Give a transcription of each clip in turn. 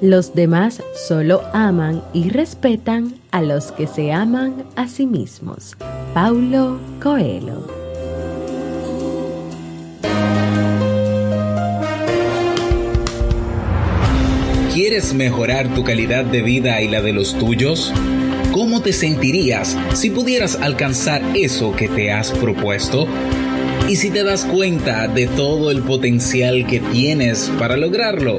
Los demás solo aman y respetan a los que se aman a sí mismos. Paulo Coelho. ¿Quieres mejorar tu calidad de vida y la de los tuyos? ¿Cómo te sentirías si pudieras alcanzar eso que te has propuesto? ¿Y si te das cuenta de todo el potencial que tienes para lograrlo?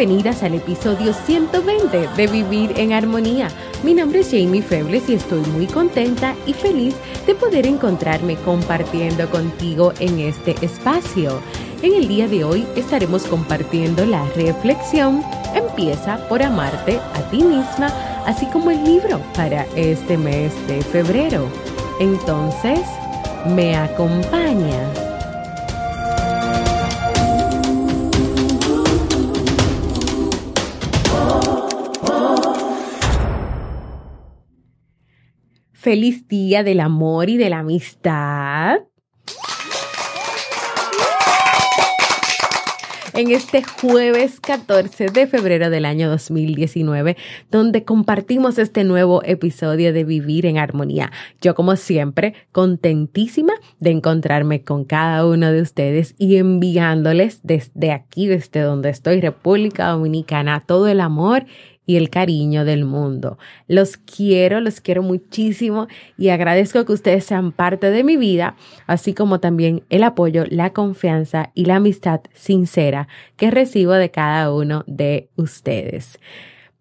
Bienvenidas al episodio 120 de Vivir en Armonía mi nombre es Jamie Febles y estoy muy contenta y feliz de poder encontrarme compartiendo contigo en este espacio. En el día de hoy estaremos compartiendo la reflexión Empieza por amarte a ti misma, así como el libro para este mes de febrero. Entonces, ¿me acompañas? Feliz día del amor y de la amistad. en este jueves 14 de febrero del año 2019, donde compartimos este nuevo episodio de Vivir en Armonía. Yo, como siempre, contentísima de encontrarme con cada uno de ustedes y enviándoles desde aquí, desde donde estoy, República Dominicana, todo el amor y el cariño del mundo. Los quiero, los quiero muchísimo y agradezco que ustedes sean parte de mi vida, así como también el apoyo, la confianza y la amistad sincera que recibo de cada uno de ustedes.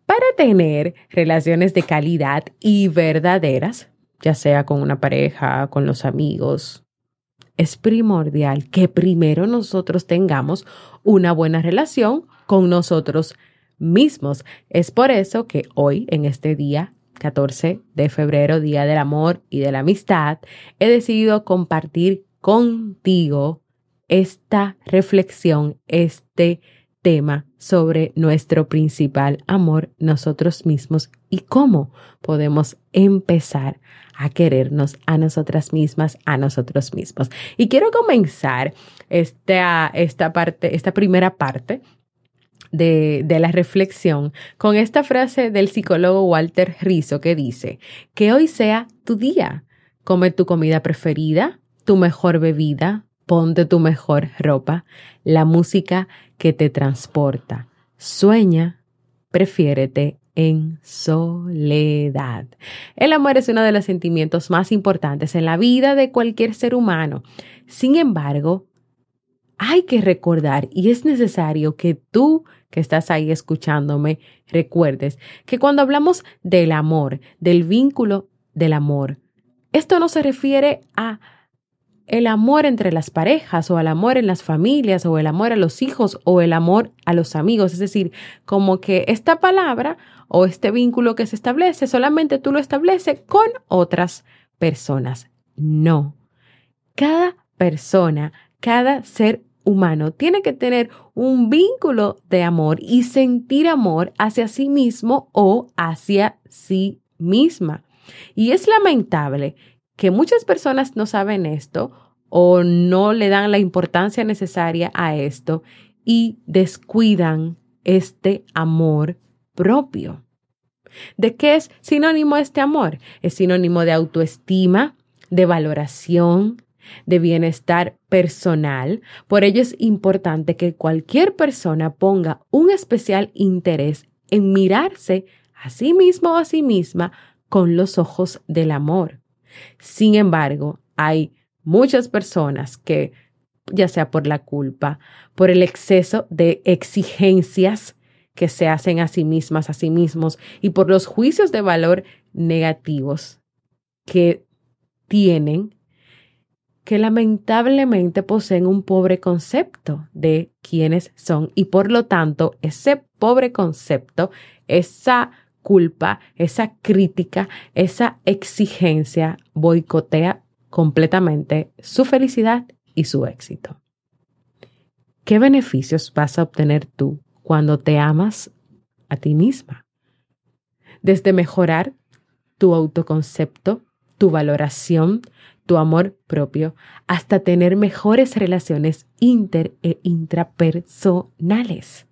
Para tener relaciones de calidad y verdaderas, ya sea con una pareja, con los amigos, es primordial que primero nosotros tengamos una buena relación con nosotros mismos. Es por eso que hoy, en este día 14 de febrero, Día del Amor y de la Amistad, he decidido compartir contigo esta reflexión, este tema sobre nuestro principal amor, nosotros mismos y cómo podemos empezar a querernos a nosotras mismas, a nosotros mismos. Y quiero comenzar esta, esta parte, esta primera parte de, la reflexión con esta frase del psicólogo Walter Rizzo que dice, que hoy sea tu día. Come tu comida preferida, tu mejor bebida, ponte tu mejor ropa, la música que te transporta. Sueña, prefiérete en soledad. El amor es uno de los sentimientos más importantes en la vida de cualquier ser humano. Sin embargo, hay que recordar y es necesario que tú que estás ahí escuchándome recuerdes que cuando hablamos del amor, del vínculo del amor, esto no se refiere a el amor entre las parejas o al amor en las familias o el amor a los hijos o el amor a los amigos. Es decir, como que esta palabra o este vínculo que se establece solamente tú lo estableces con otras personas. No. Cada persona, cada ser humano tiene que tener un vínculo de amor y sentir amor hacia sí mismo o hacia sí misma. Y es lamentable que muchas personas no saben esto o no le dan la importancia necesaria a esto y descuidan este amor propio. ¿De qué es sinónimo este amor? Es sinónimo de autoestima, de valoración, de bienestar personal. Por ello es importante que cualquier persona ponga un especial interés en mirarse a sí mismo o a sí misma con los ojos del amor. Sin embargo, hay muchas personas que, ya sea por la culpa, por el exceso de exigencias que se hacen a sí mismas, a sí mismos, y por los juicios de valor negativos que tienen, que lamentablemente poseen un pobre concepto de quiénes son y por lo tanto ese pobre concepto, esa culpa, esa crítica, esa exigencia boicotea completamente su felicidad y su éxito. ¿Qué beneficios vas a obtener tú cuando te amas a ti misma? Desde mejorar tu autoconcepto, tu valoración, tu amor propio, hasta tener mejores relaciones inter e intrapersonales.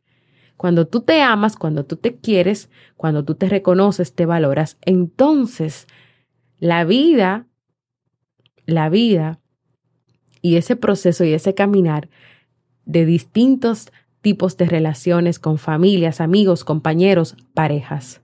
Cuando tú te amas, cuando tú te quieres, cuando tú te reconoces, te valoras, entonces la vida, la vida y ese proceso y ese caminar de distintos tipos de relaciones con familias, amigos, compañeros, parejas,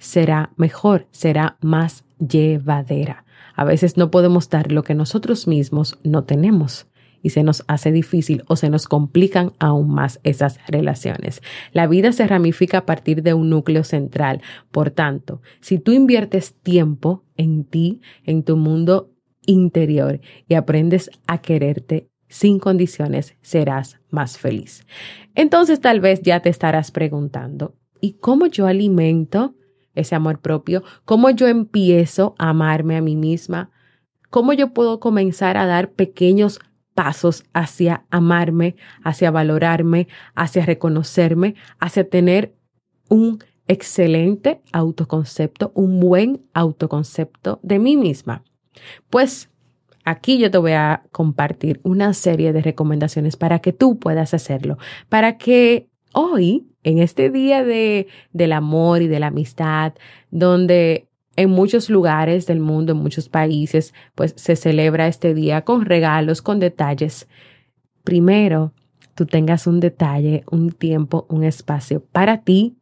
será mejor, será más llevadera. A veces no podemos dar lo que nosotros mismos no tenemos y se nos hace difícil o se nos complican aún más esas relaciones. La vida se ramifica a partir de un núcleo central. Por tanto, si tú inviertes tiempo en ti, en tu mundo interior y aprendes a quererte sin condiciones, serás más feliz. Entonces tal vez ya te estarás preguntando, ¿y cómo yo alimento ese amor propio? ¿Cómo yo empiezo a amarme a mí misma? ¿Cómo yo puedo comenzar a dar pequeños pasos hacia amarme, hacia valorarme, hacia reconocerme, hacia tener un excelente autoconcepto, un buen autoconcepto de mí misma. Pues aquí yo te voy a compartir una serie de recomendaciones para que tú puedas hacerlo, para que hoy, en este día de, del amor y de la amistad, donde en muchos lugares del mundo, en muchos países, pues se celebra este día con regalos, con detalles. Primero, tú tengas un detalle, un tiempo, un espacio para ti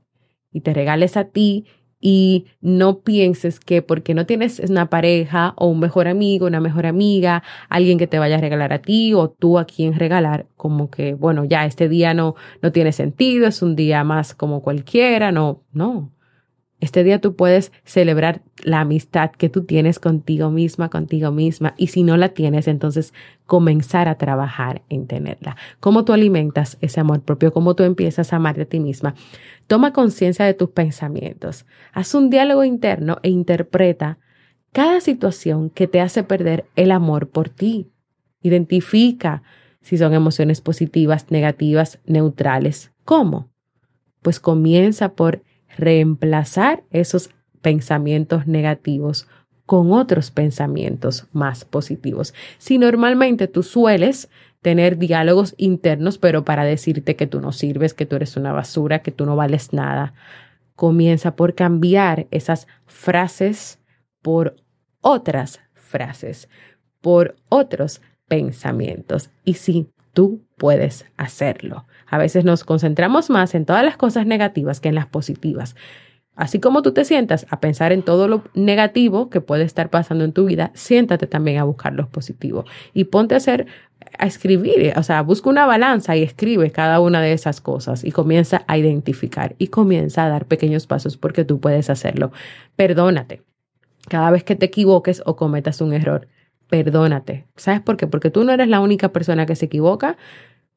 y te regales a ti y no pienses que porque no tienes una pareja o un mejor amigo, una mejor amiga, alguien que te vaya a regalar a ti o tú a quien regalar, como que, bueno, ya este día no, no tiene sentido, es un día más como cualquiera, no, no. Este día tú puedes celebrar la amistad que tú tienes contigo misma, contigo misma, y si no la tienes, entonces comenzar a trabajar en tenerla. ¿Cómo tú alimentas ese amor propio? ¿Cómo tú empiezas a amarte a ti misma? Toma conciencia de tus pensamientos. Haz un diálogo interno e interpreta cada situación que te hace perder el amor por ti. Identifica si son emociones positivas, negativas, neutrales. ¿Cómo? Pues comienza por reemplazar esos pensamientos negativos con otros pensamientos más positivos. Si normalmente tú sueles tener diálogos internos, pero para decirte que tú no sirves, que tú eres una basura, que tú no vales nada, comienza por cambiar esas frases por otras frases, por otros pensamientos. Y sí, tú puedes hacerlo. A veces nos concentramos más en todas las cosas negativas que en las positivas. Así como tú te sientas a pensar en todo lo negativo que puede estar pasando en tu vida, siéntate también a buscar lo positivo y ponte a hacer, a escribir, o sea, busca una balanza y escribe cada una de esas cosas y comienza a identificar y comienza a dar pequeños pasos porque tú puedes hacerlo. Perdónate. Cada vez que te equivoques o cometas un error, perdónate. ¿Sabes por qué? Porque tú no eres la única persona que se equivoca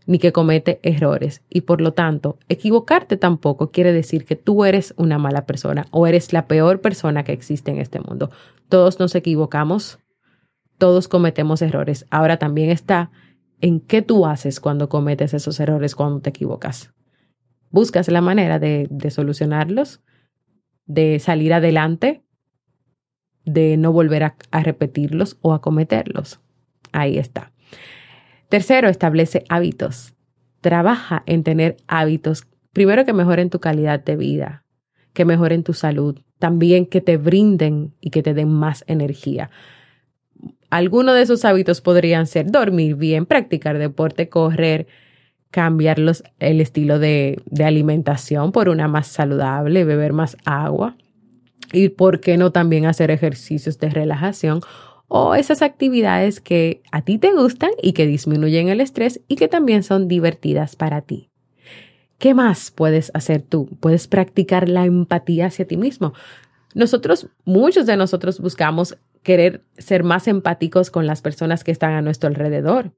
ni que comete errores. Y por lo tanto, equivocarte tampoco quiere decir que tú eres una mala persona o eres la peor persona que existe en este mundo. Todos nos equivocamos, todos cometemos errores. Ahora también está en qué tú haces cuando cometes esos errores, cuando te equivocas. Buscas la manera de, de solucionarlos, de salir adelante de no volver a, repetirlos o a cometerlos. Ahí está. Tercero, establece hábitos. Trabaja en tener hábitos, primero que mejoren tu calidad de vida, que mejoren tu salud, también que te brinden y que te den más energía. Algunos de esos hábitos podrían ser dormir bien, practicar deporte, correr, cambiar el estilo de, de alimentación por una más saludable, beber más agua, Y por qué no también hacer ejercicios de relajación o esas actividades que a ti te gustan y que disminuyen el estrés y que también son divertidas para ti. ¿Qué más puedes hacer tú? Puedes practicar la empatía hacia ti mismo. Nosotros, muchos de nosotros buscamos querer ser más empáticos con las personas que están a nuestro alrededor.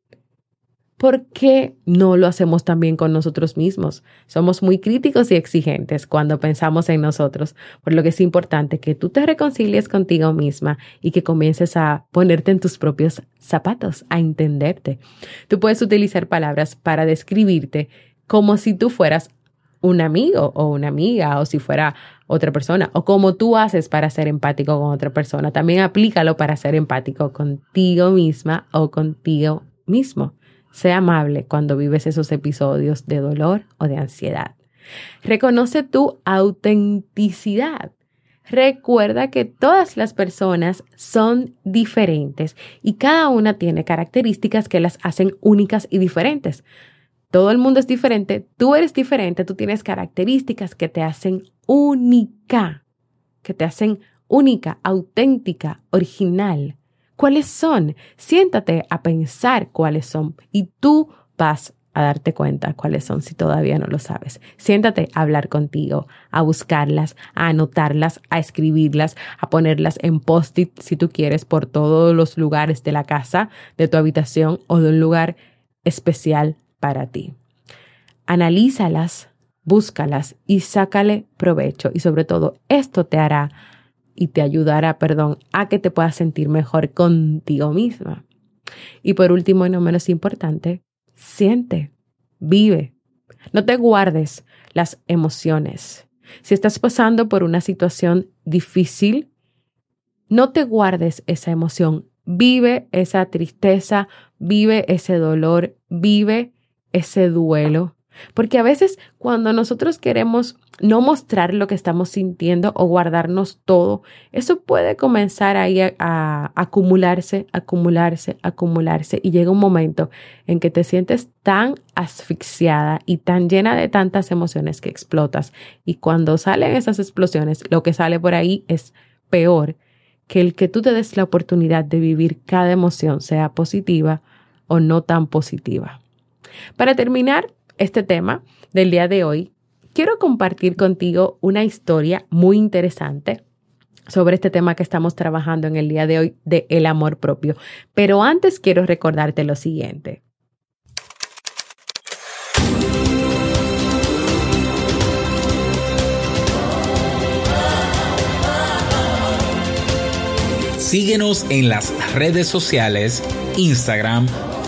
¿Por qué no lo hacemos también con nosotros mismos? Somos muy críticos y exigentes cuando pensamos en nosotros, por lo que es importante que tú te reconcilies contigo misma y que comiences a ponerte en tus propios zapatos, a entenderte. Tú puedes utilizar palabras para describirte como si tú fueras un amigo o una amiga o si fuera otra persona o como tú haces para ser empático con otra persona. También aplícalo para ser empático contigo misma o contigo mismo. Sea amable cuando vives esos episodios de dolor o de ansiedad. Reconoce tu autenticidad. Recuerda que todas las personas son diferentes y cada una tiene características que las hacen únicas y diferentes. Todo el mundo es diferente, tú eres diferente, tú tienes características que te hacen única, que te hacen única, auténtica, original. ¿Cuáles son? Siéntate a pensar cuáles son y tú vas a darte cuenta cuáles son si todavía no lo sabes. Siéntate a hablar contigo, a buscarlas, a anotarlas, a escribirlas, a ponerlas en post-it si tú quieres por todos los lugares de la casa, de tu habitación o de un lugar especial para ti. Analízalas, búscalas y sácale provecho y sobre todo esto te hará y te ayudará, perdón, a que te puedas sentir mejor contigo misma. Y por último y no menos importante, siente, vive. No te guardes las emociones. Si estás pasando por una situación difícil, no te guardes esa emoción. Vive esa tristeza, vive ese dolor, vive ese duelo. Porque a veces cuando nosotros queremos no mostrar lo que estamos sintiendo o guardarnos todo, eso puede comenzar ahí a, acumularse, acumularse, acumularse y llega un momento en que te sientes tan asfixiada y tan llena de tantas emociones que explotas. Y cuando salen esas explosiones, lo que sale por ahí es peor que el que tú te des la oportunidad de vivir cada emoción, sea positiva o no tan positiva. Para terminar, este tema del día de hoy, quiero compartir contigo una historia muy interesante sobre este tema que estamos trabajando en el día de hoy de el amor propio. Pero antes quiero recordarte lo siguiente. Síguenos en las redes sociales, Instagram,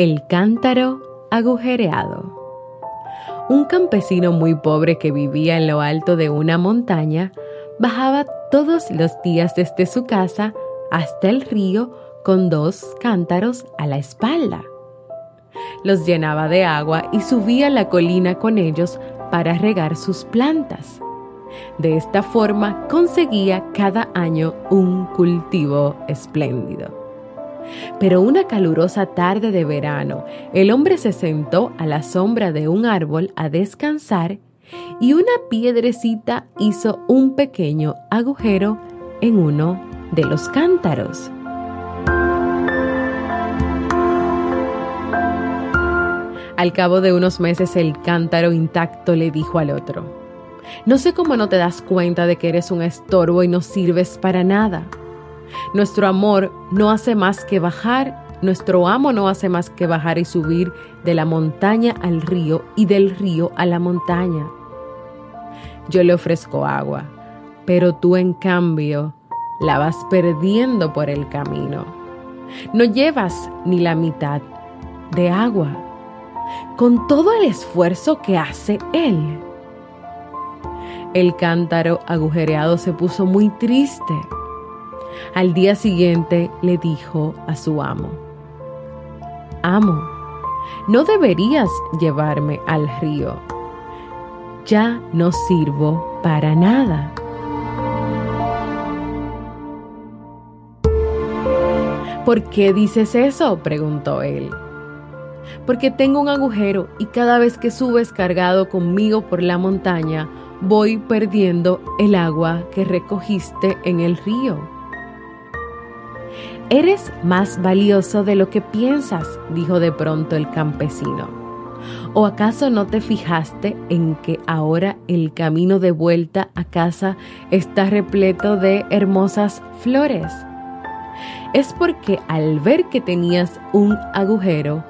El cántaro agujereado. Un campesino muy pobre que vivía en lo alto de una montaña bajaba todos los días desde su casa hasta el río con dos cántaros a la espalda. Los llenaba de agua y subía la colina con ellos para regar sus plantas. De esta forma conseguía cada año un cultivo espléndido. Pero una calurosa tarde de verano, el hombre se sentó a la sombra de un árbol a descansar y una piedrecita hizo un pequeño agujero en uno de los cántaros. Al cabo de unos meses el cántaro intacto le dijo al otro, No sé cómo no te das cuenta de que eres un estorbo y no sirves para nada. Nuestro amor no hace más que bajar, nuestro amo no hace más que bajar y subir de la montaña al río y del río a la montaña. Yo le ofrezco agua, pero tú en cambio la vas perdiendo por el camino. No llevas ni la mitad de agua, con todo el esfuerzo que hace él. El cántaro agujereado se puso muy triste. Al día siguiente le dijo a su amo, Amo, no deberías llevarme al río. Ya no sirvo para nada. ¿Por qué dices eso? preguntó él. Porque tengo un agujero y cada vez que subes cargado conmigo por la montaña, voy perdiendo el agua que recogiste en el río. Eres más valioso de lo que piensas, dijo de pronto el campesino. ¿O acaso no te fijaste en que ahora el camino de vuelta a casa está repleto de hermosas flores? Es porque al ver que tenías un agujero,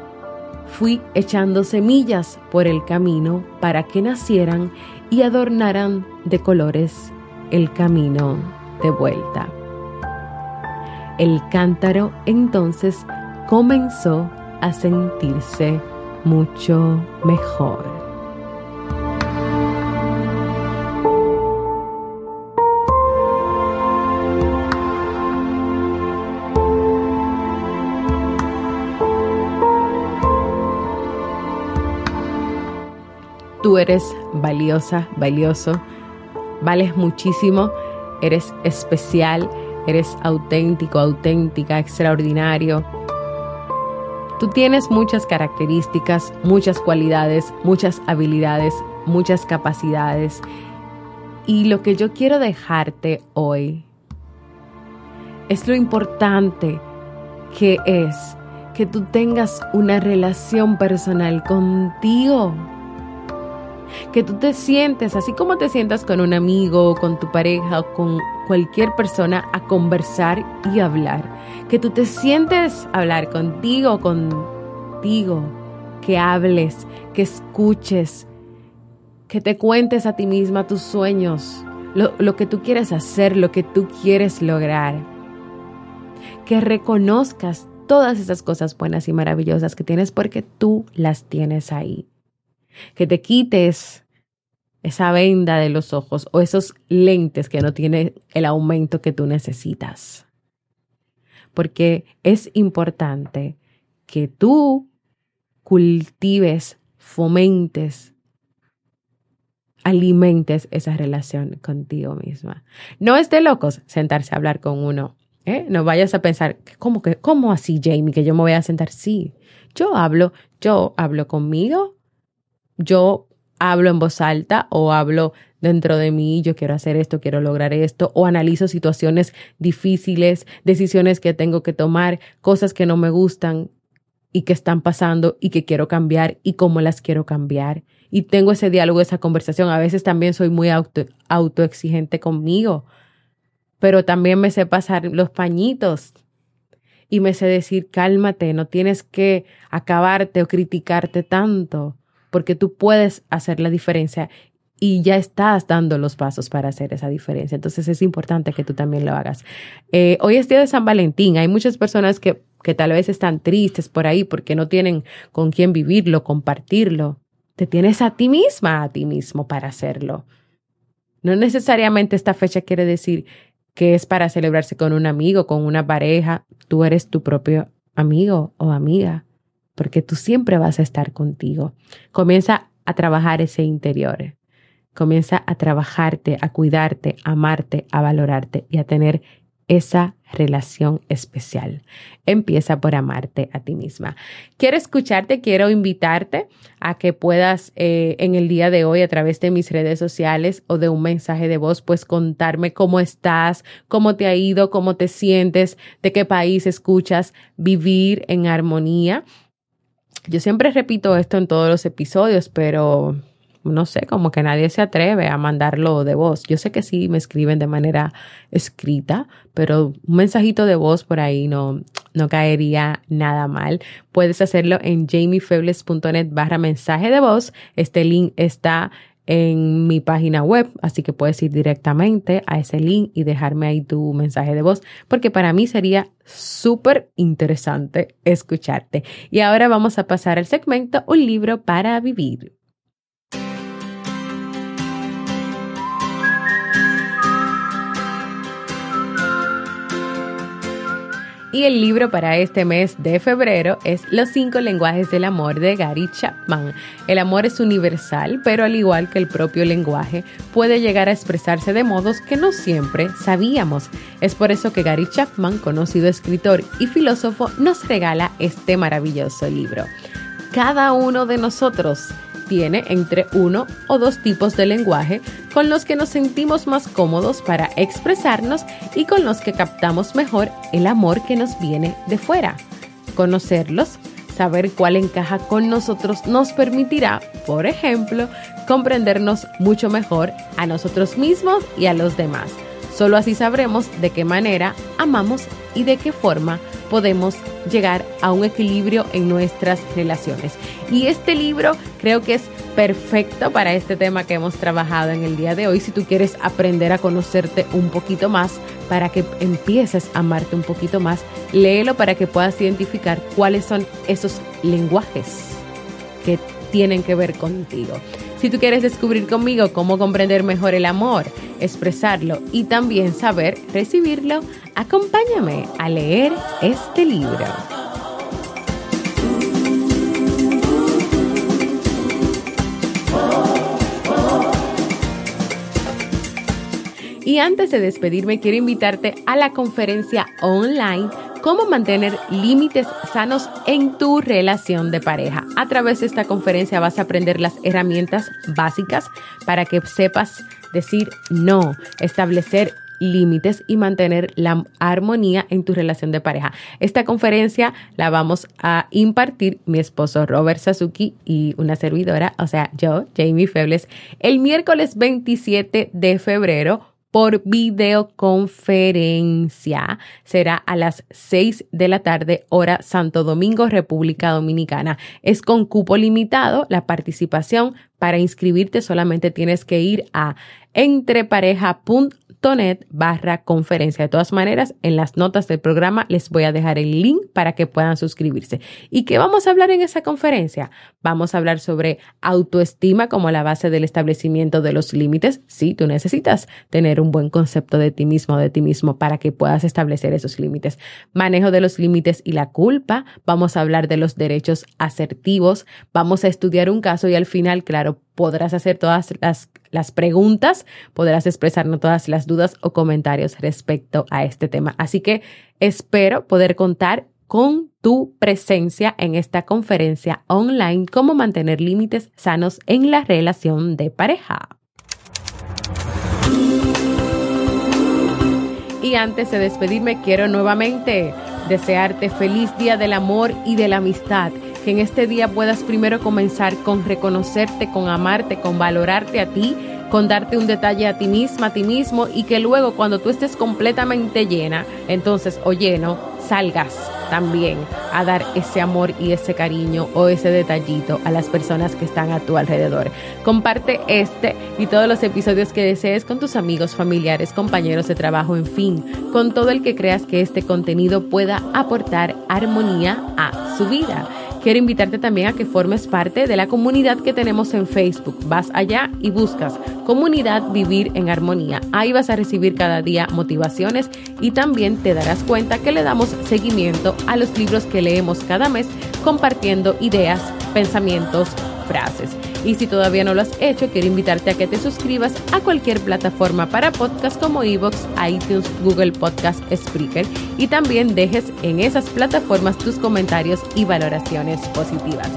fui echando semillas por el camino para que nacieran y adornaran de colores el camino de vuelta. El cántaro entonces comenzó a sentirse mucho mejor. Tú eres valiosa, valioso, vales muchísimo, eres especial, eres auténtico, auténtica, extraordinario. Tú tienes muchas características, muchas cualidades, muchas habilidades, muchas capacidades. Y lo que yo quiero dejarte hoy es lo importante que es que tú tengas una relación personal contigo que tú te sientes, así como te sientas con un amigo, con tu pareja o con cualquier persona, a conversar y hablar. Que tú te sientes hablar contigo, contigo, que hables, que escuches, que te cuentes a ti misma tus sueños, lo, lo que tú quieres hacer, lo que tú quieres lograr. Que reconozcas todas esas cosas buenas y maravillosas que tienes porque tú las tienes ahí que te quites esa venda de los ojos o esos lentes que no tienen el aumento que tú necesitas. Porque es importante que tú cultives, fomentes, alimentes esa relación contigo misma. No es de locos sentarse a hablar con uno. ¿eh? No vayas a pensar, ¿cómo, que, ¿cómo así, Jamie, que yo me voy a sentar? Sí, yo hablo, yo hablo conmigo yo hablo en voz alta o hablo dentro de mí, yo quiero hacer esto, quiero lograr esto, o analizo situaciones difíciles, decisiones que tengo que tomar, cosas que no me gustan y que están pasando y que quiero cambiar y cómo las quiero cambiar. Y tengo ese diálogo, esa conversación. A veces también soy muy auto, autoexigente conmigo, pero también me sé pasar los pañitos y me sé decir, cálmate, no tienes que acabarte o criticarte tanto porque tú puedes hacer la diferencia y ya estás dando los pasos para hacer esa diferencia. Entonces es importante que tú también lo hagas. Eh, hoy es día de San Valentín. Hay muchas personas que, que tal vez están tristes por ahí porque no tienen con quién vivirlo, compartirlo. Te tienes a ti misma, a ti mismo para hacerlo. No necesariamente esta fecha quiere decir que es para celebrarse con un amigo, con una pareja. Tú eres tu propio amigo o amiga porque tú siempre vas a estar contigo. Comienza a trabajar ese interior. Comienza a trabajarte, a cuidarte, a amarte, a valorarte y a tener esa relación especial. Empieza por amarte a ti misma. Quiero escucharte, quiero invitarte a que puedas eh, en el día de hoy a través de mis redes sociales o de un mensaje de voz, pues contarme cómo estás, cómo te ha ido, cómo te sientes, de qué país escuchas, vivir en armonía yo siempre repito esto en todos los episodios, pero no sé, como que nadie se atreve a mandarlo de voz. Yo sé que sí me escriben de manera escrita, pero un mensajito de voz por ahí no, no caería nada mal. Puedes hacerlo en jamiefebles.net barra mensaje de voz. Este link está en mi página web, así que puedes ir directamente a ese link y dejarme ahí tu mensaje de voz, porque para mí sería súper interesante escucharte. Y ahora vamos a pasar al segmento Un libro para vivir. Y el libro para este mes de febrero es Los cinco lenguajes del amor de Gary Chapman. El amor es universal, pero al igual que el propio lenguaje, puede llegar a expresarse de modos que no siempre sabíamos. Es por eso que Gary Chapman, conocido escritor y filósofo, nos regala este maravilloso libro. Cada uno de nosotros tiene entre uno o dos tipos de lenguaje con los que nos sentimos más cómodos para expresarnos y con los que captamos mejor el amor que nos viene de fuera. Conocerlos, saber cuál encaja con nosotros nos permitirá, por ejemplo, comprendernos mucho mejor a nosotros mismos y a los demás. Solo así sabremos de qué manera amamos y de qué forma podemos llegar a un equilibrio en nuestras relaciones. Y este libro creo que es perfecto para este tema que hemos trabajado en el día de hoy. Si tú quieres aprender a conocerte un poquito más, para que empieces a amarte un poquito más, léelo para que puedas identificar cuáles son esos lenguajes que tienen que ver contigo. Si tú quieres descubrir conmigo cómo comprender mejor el amor, expresarlo y también saber recibirlo, acompáñame a leer este libro. Y antes de despedirme, quiero invitarte a la conferencia online cómo mantener límites sanos en tu relación de pareja. A través de esta conferencia vas a aprender las herramientas básicas para que sepas decir no, establecer límites y mantener la armonía en tu relación de pareja. Esta conferencia la vamos a impartir mi esposo Robert Sasuki y una servidora, o sea, yo, Jamie Febles, el miércoles 27 de febrero por videoconferencia. Será a las 6 de la tarde, hora Santo Domingo, República Dominicana. Es con cupo limitado la participación. Para inscribirte solamente tienes que ir a entrepareja.com net barra conferencia. De todas maneras, en las notas del programa les voy a dejar el link para que puedan suscribirse. ¿Y qué vamos a hablar en esa conferencia? Vamos a hablar sobre autoestima como la base del establecimiento de los límites. Sí, tú necesitas tener un buen concepto de ti mismo de ti mismo para que puedas establecer esos límites. Manejo de los límites y la culpa. Vamos a hablar de los derechos asertivos. Vamos a estudiar un caso y al final, claro, podrás hacer todas las, las preguntas, podrás expresarnos todas las dudas o comentarios respecto a este tema. Así que espero poder contar con tu presencia en esta conferencia online, cómo mantener límites sanos en la relación de pareja. Y antes de despedirme, quiero nuevamente desearte feliz día del amor y de la amistad que en este día puedas primero comenzar con reconocerte, con amarte, con valorarte a ti, con darte un detalle a ti misma, a ti mismo y que luego cuando tú estés completamente llena, entonces o lleno, salgas también a dar ese amor y ese cariño o ese detallito a las personas que están a tu alrededor. Comparte este y todos los episodios que desees con tus amigos, familiares, compañeros de trabajo, en fin, con todo el que creas que este contenido pueda aportar armonía a su vida. Quiero invitarte también a que formes parte de la comunidad que tenemos en Facebook. Vas allá y buscas comunidad Vivir en Armonía. Ahí vas a recibir cada día motivaciones y también te darás cuenta que le damos seguimiento a los libros que leemos cada mes compartiendo ideas, pensamientos, frases. Y si todavía no lo has hecho, quiero invitarte a que te suscribas a cualquier plataforma para podcast como Evox, iTunes, Google Podcast, Spreaker y también dejes en esas plataformas tus comentarios y valoraciones positivas.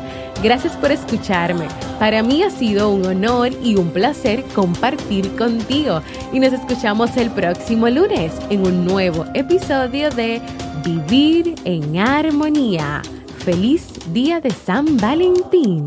Gracias por escucharme. Para mí ha sido un honor y un placer compartir contigo. Y nos escuchamos el próximo lunes en un nuevo episodio de Vivir en Armonía. Feliz día de San Valentín.